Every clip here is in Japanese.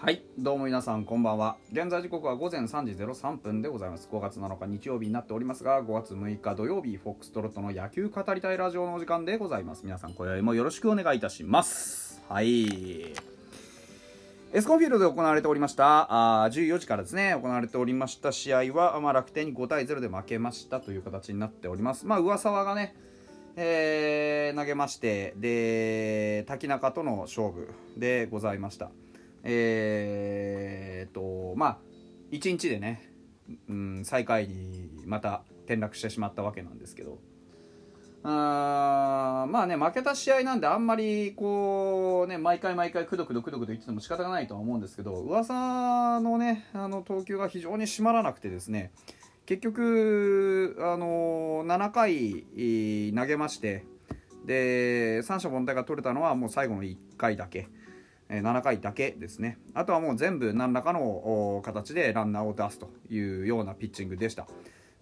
はいどうも皆さんこんばんは。現在時刻は午前3時03分でございます。5月7日日曜日になっておりますが5月6日土曜日フォックストロットの野球語りたいラジオのお時間でございます。皆さん今宵もよろしくお願いいたします。はい。エスコンフィールドで行われておりましたあ14時からですね行われておりました試合は、まあ、楽天に5対0で負けましたという形になっております。まあ上沢がねえー、投げましてで滝中との勝負でございました。えー、っとまあ1日でね、うん、最下位にまた転落してしまったわけなんですけどあまあね負けた試合なんであんまりこうね毎回毎回くどくどくどくど言ってても仕方がないとは思うんですけど噂のねあの投球が非常に締まらなくてですね結局あの7回投げましてで三者凡退が取れたのはもう最後の1回だけ。7回だけですね。あとはもう全部何らかの形でランナーを出すというようなピッチングでした。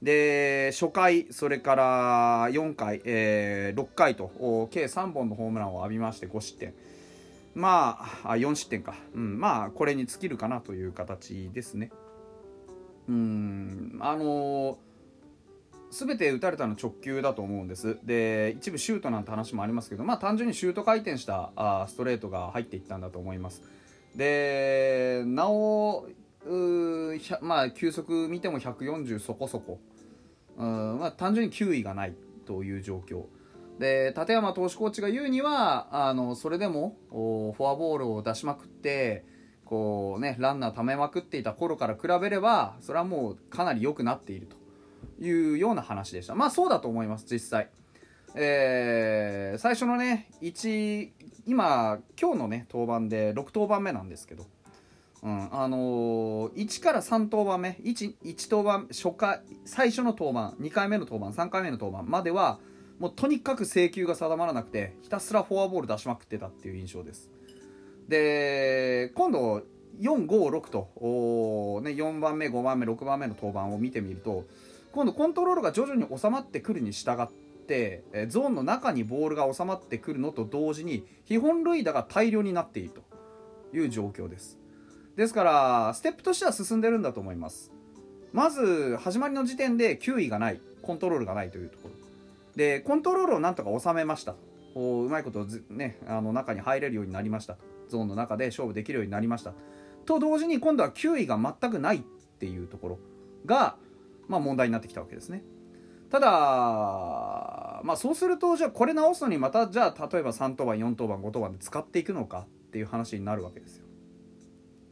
で初回それから4回、えー、6回と計3本のホームランを浴びまして5失点。まあ4失点か、うん、まあこれに尽きるかなという形ですね。うんあのー全て打たれたの直球だと思うんです。で一部シュートなんて話もありますけどまあ単純にシュート回転したあストレートが入っていったんだと思います。でなおまあ球速見ても140そこそこ。うんまあ単純に球威がないという状況。で立山投手コーチが言うにはあのそれでもフォアボールを出しまくってこうねランナー溜めまくっていた頃から比べればそれはもうかなり良くなっていると。いうような話でした。まあそうだと思います実際。えー、最初のね1今今日のね登板で6登板目なんですけど、うんあのー、1から3登板目 1, 1登板初回最初の登板2回目の登板3回目の登板まではもうとにかく制球が定まらなくてひたすらフォアボール出しまくってたっていう印象です。で今度456と、ね、4番目5番目6番目の登板を見てみると今度コントロールが徐々に収まってくるに従ってゾーンの中にボールが収まってくるのと同時に非本塁打が大量になっているという状況です。ですからステップとしては進んでるんだと思います。まず始まりの時点で球威がないコントロールがないというところ。でコントロールをなんとか収めました。おうまいことねあの中に入れるようになりました。ゾーンの中で勝負できるようになりました。と同時に今度は球威が全くないっていうところがまあ、問題になってきたわけですね。ただ、まあ、そうするとじゃあこれ直すのにまたじゃあ例えば3当番4当番5当番で使っていくのかっていう話になるわけですよ。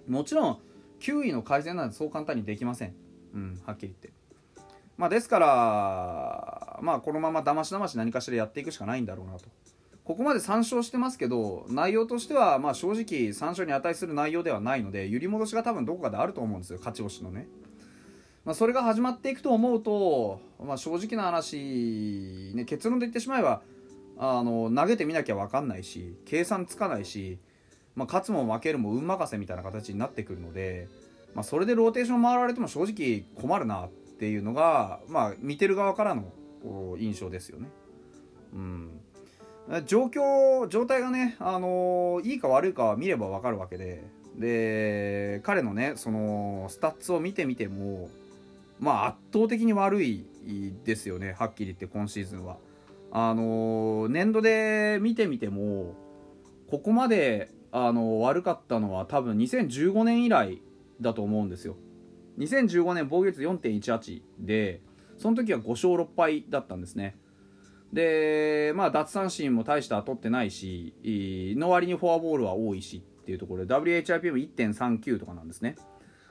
もちろん9位の改善なんてそう簡単にできません。うん、はっきり言って。まあ、ですから、まあ、このままだましだまし何かしらやっていくしかないんだろうなと。ここまで3勝してますけど内容としてはまあ正直3勝に値する内容ではないので揺り戻しが多分どこかであると思うんですよ勝ち星のね。まあ、それが始まっていくと思うと、まあ、正直な話、ね、結論で言ってしまえばあの投げてみなきゃ分かんないし計算つかないし、まあ、勝つも負けるも運任せみたいな形になってくるので、まあ、それでローテーション回られても正直困るなっていうのが、まあ、見てる側からの印象ですよね。うん状況状態がね、あのいいか悪いかは見れば分かるわけでで彼のねそのスタッツを見てみてもまあ圧倒的に悪いですよねはっきり言って今シーズンは。あの年度で見てみてもここまであの悪かったのは多分2015年以来だと思うんですよ。2015年防御率4.18でその時は5勝6敗だったんですね。でまあ奪三振も大した取ってないしの割にフォアボールは多いしっていうところで WHIP も1.39とかなんですね。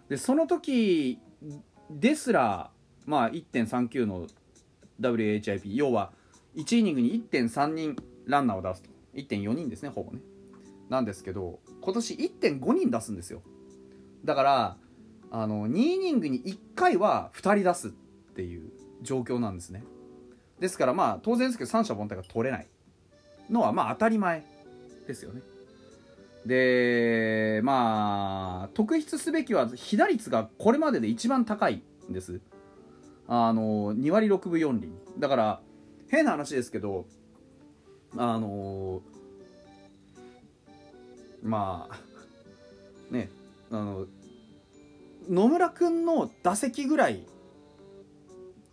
でその時ですら、まあ、1.39の WHIP 要は1イニングに1.3人ランナーを出すと。1.4人ですねほぼね。なんですけど今年1.5人出すんですよ。だからあの2イニングに1回は2人出すっていう状況なんですね。ですからまあ当然ですけど三者凡退が取れないのはまあ当たり前ですよね。でまあ特筆すべきは被打率がこれまでで一番高いんです。あの2割6分4厘。だから変な話ですけどあのまあねあの野村君の打席ぐらい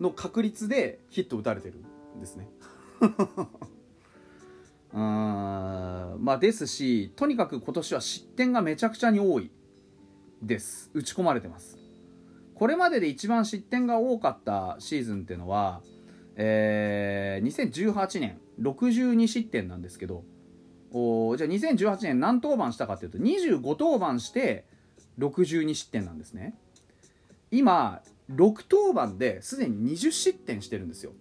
の確率でヒット打たれてるんですね。うーん。まあですしとにかく今年は失点がめちゃくちゃに多いです。打ち込まれてます。これまでで一番失点が多かったシーズンっていうのは、えー、2018年62失点なんですけどおじゃあ2018年何登板したかっていうと25登板して62失点なんですね。今6登板ですでに20失点してるんですよ。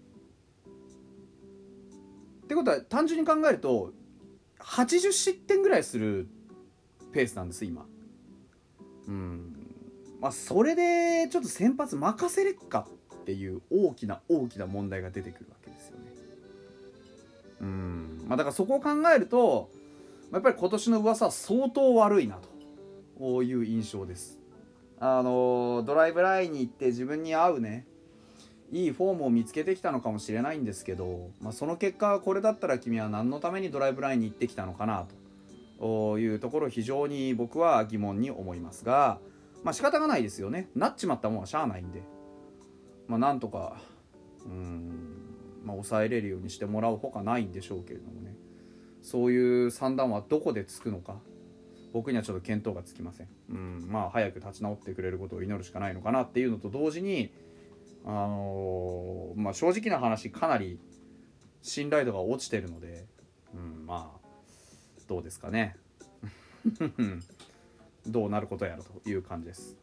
ってことは単純に考えると80失点ぐらいするペースなんです今。うん。まあそれでちょっと先発任せれっかっていう大きな大きな問題が出てくるわけですよね。うん。まあだからそこを考えるとやっぱり今年の噂は相当悪いなと。いう印象です。あのドライブラインに行って自分に合うねいいフォームを見つけてきたのかもしれないんですけど、まあ、その結果これだったら君は何のためにドライブラインに行ってきたのかなというところ非常に僕は疑問に思いますがまあ仕方がないですよね。なっちまったもんはしゃあないんで。まあなんとかうんまあ抑えれるようにしてもらうほかないんでしょうけれどもね。そういう算段はどこでつくのか僕にはちょっと見当がつきません、うん、まあ早く立ち直ってくれることを祈るしかないのかなっていうのと同時にあのー、まあ正直な話かなり信頼度が落ちてるので、うん、まあどうですかね。どうなることやろという感じです。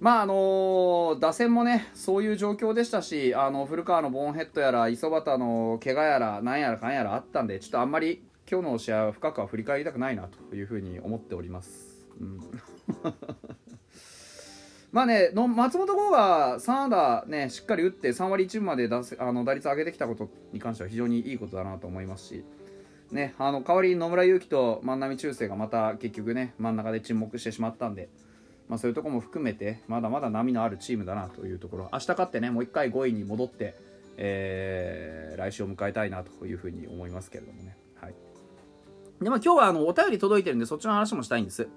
まああの打線もねそういう状況でしたしあの古川のボーンヘッドやら磯端の怪我やらなんやらかんやらあったんでちょっとあんまり今日の試合は深くは振り返りたくないなというふうに思っております。うん。まあね、の松本剛が3安打、ね、しっかり打って3割1分まで出せあの打率上げてきたことに関しては非常にいいことだなと思いますし、ね、あの代わりに野村勇輝と万波中正がまた結局ね真ん中で沈黙してしまったんで、まあ、そういうところも含めてまだまだ波のあるチームだなというところ明日勝ってねもう1回5位に戻って、えー、来週を迎えたいなというふうに思いますけれどもね。はいでまあ、今日はあのお便り届いてるんでそっちの話もしたいんです。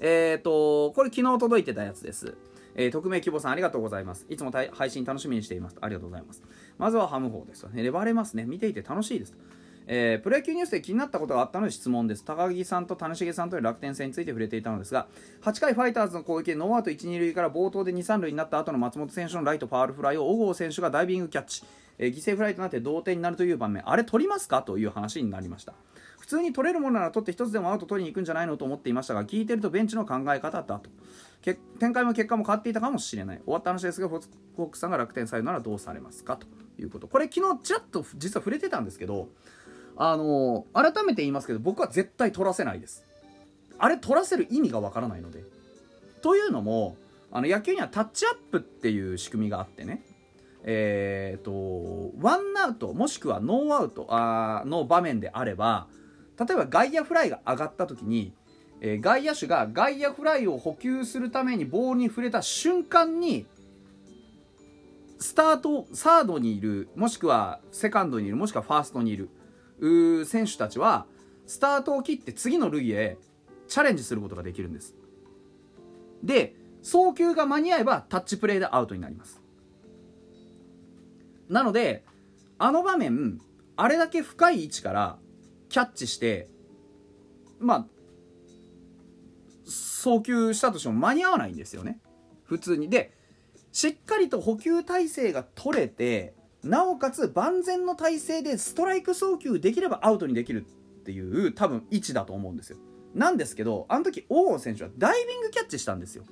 えっ、ー、と、これ昨日届いてたやつです。えー、匿名希望さんありがとうございます。いつも配信楽しみにしています。ありがとうございます。まずはハム方ですよね。粘れますね。見ていて楽しいです。えー、プロ野球ニュースで気になったことがあったので質問です。高木さんと谷繁さんという楽天戦について触れていたのですが、8回ファイターズの攻撃でノーアウト1、2塁から暴投で2、3塁になった後の松本選手のライトファールフライを小郷選手がダイビングキャッチ、えー、犠牲フライとなって同点になるという場面、あれ取りますか？という話になりました。普通に取れるものなら取って1つでもアウト取りに行くんじゃないのと思っていましたが聞いてるとベンチの考え方だと。展開も結果も変わっていたかもしれない。終わった話ですがフォークさんが楽天サイドならどうされますかということ。これ昨日ちらっと実は触れてたんですけどあの改めて言いますけど僕は絶対取らせないです。あれ取らせる意味がわからないので。というのもあの野球にはタッチアップっていう仕組みがあってね。えーと、ワンアウトもしくはノーアウトあの場面であれば例えば外野フライが上がった時に、えー、外野手が外野フライを補給するためにボールに触れた瞬間にスタートサードにいるもしくはセカンドにいるもしくはファーストにいる選手たちはスタートを切って次の塁へチャレンジすることができるんです。で送球が間に合えばタッチプレーでアウトになります。なのであの場面あれだけ深い位置からキャッチしてまあ送球したとしても間に合わないんですよね。普通に。でしっかりと補給体制が取れてなおかつ万全の体制でストライク送球できればアウトにできるっていう多分位置だと思うんですよ。なんですけどあの時王選手はダイビングキャッチしたんですよ。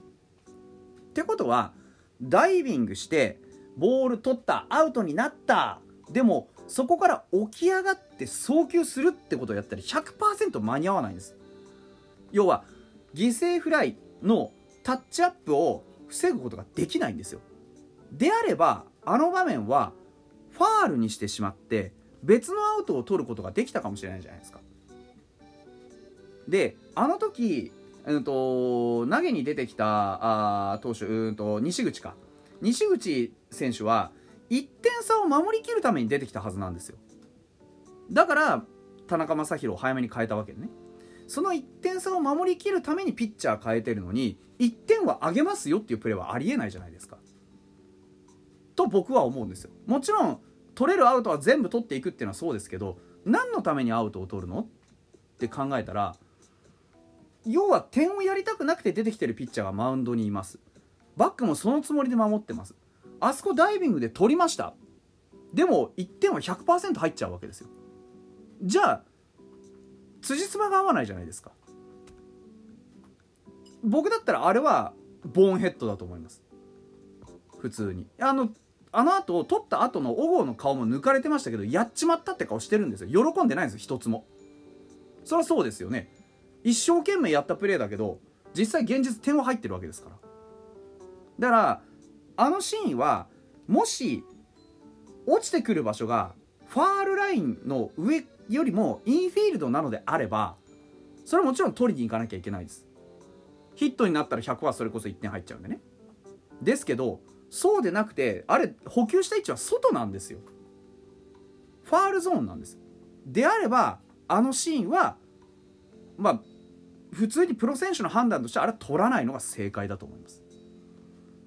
ってことはダイビングしてボール取ったアウトになった。でもそこから起き上がって送球するってことをやったら100%間に合わないんです。要は犠牲フライのタッチアップを防ぐことができないんですよ。であればあの場面はファールにしてしまって別のアウトを取ることができたかもしれないじゃないですか。であの時、うんと、投げに出てきたあ投手うんと西口か。西口選手は1点差を守りきるために出てきたはずなんですよだから田中将大を早めに変えたわけねその1点差を守りきるためにピッチャー変えてるのに1点は上げますよっていうプレーはありえないじゃないですか。と僕は思うんですよ。もちろん取れるアウトは全部取っていくっていうのはそうですけど何のためにアウトを取るの？って考えたら要は点をやりたくなくて出てきてるピッチャーがマウンドにいますバックもそのつもりで守ってます。あそこダイビングで取りました。でも1点は100%入っちゃうわけですよ。じゃあ辻褄が合わないじゃないですか。僕だったらあれはボーンヘッドだと思います。普通に。あのあの後取った後の小郷の顔も抜かれてましたけどやっちまったって顔してるんですよ。喜んでないんですよ一つも。そりゃそうですよね。一生懸命やったプレーだけど実際現実点は入ってるわけですから。だからあのシーンはもし落ちてくる場所がファールラインの上よりもインフィールドなのであればそれはもちろん取りに行かなきゃいけないです。ヒットになったら100はそれこそ1点入っちゃうんでね。ですけどそうでなくてあれ補給した位置は外なんですよ。ファールゾーンなんです。であればあのシーンはまあ普通にプロ選手の判断としてあれ取らないのが正解だと思います。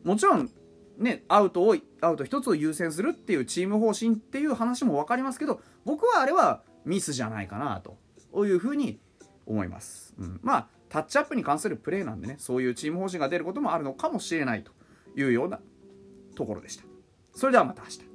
もちろんねアウトをアウト1つを優先するっていうチーム方針っていう話も分かりますけど僕はあれはミスじゃないかなというふうに思います、うん、まあタッチアップに関するプレーなんでねそういうチーム方針が出ることもあるのかもしれないというようなところでした。それではまた明日。